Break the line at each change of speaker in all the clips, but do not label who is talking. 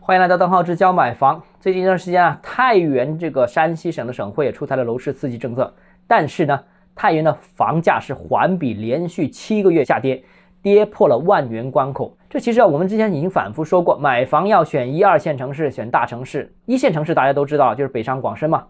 欢迎来到邓浩之教买房。最近一段时间啊，太原这个山西省的省会也出台了楼市刺激政策，但是呢，太原的房价是环比连续七个月下跌，跌破了万元关口。这其实啊，我们之前已经反复说过，买房要选一二线城市，选大城市。一线城市大家都知道，就是北上广深嘛。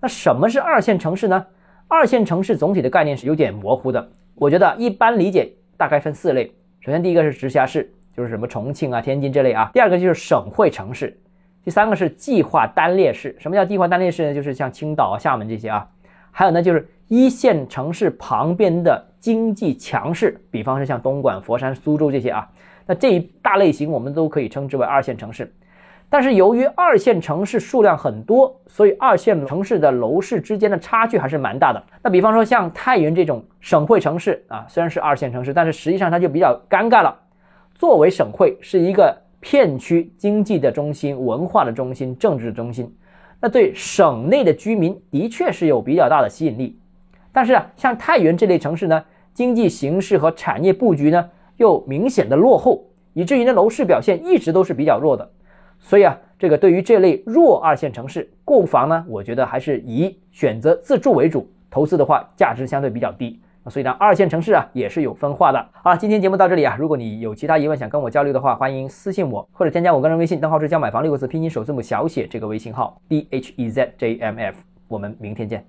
那什么是二线城市呢？二线城市总体的概念是有点模糊的，我觉得一般理解大概分四类。首先第一个是直辖市。就是什么重庆啊、天津这类啊。第二个就是省会城市，第三个是计划单列市。什么叫计划单列市呢？就是像青岛啊、厦门这些啊。还有呢，就是一线城市旁边的经济强势，比方说像东莞、佛山、苏州这些啊。那这一大类型我们都可以称之为二线城市。但是由于二线城市数量很多，所以二线城市的楼市之间的差距还是蛮大的。那比方说像太原这种省会城市啊，虽然是二线城市，但是实际上它就比较尴尬了。作为省会，是一个片区经济的中心、文化的中心、政治的中心，那对省内的居民的确是有比较大的吸引力。但是啊，像太原这类城市呢，经济形势和产业布局呢又明显的落后，以至于呢楼市表现一直都是比较弱的。所以啊，这个对于这类弱二线城市购房呢，我觉得还是以选择自住为主，投资的话价值相对比较低。所以呢，二线城市啊也是有分化的。好了，今天节目到这里啊，如果你有其他疑问想跟我交流的话，欢迎私信我或者添加我个人微信，账号是教买房六个字拼音首字母小写这个微信号 d h e z j m f。我们明天见。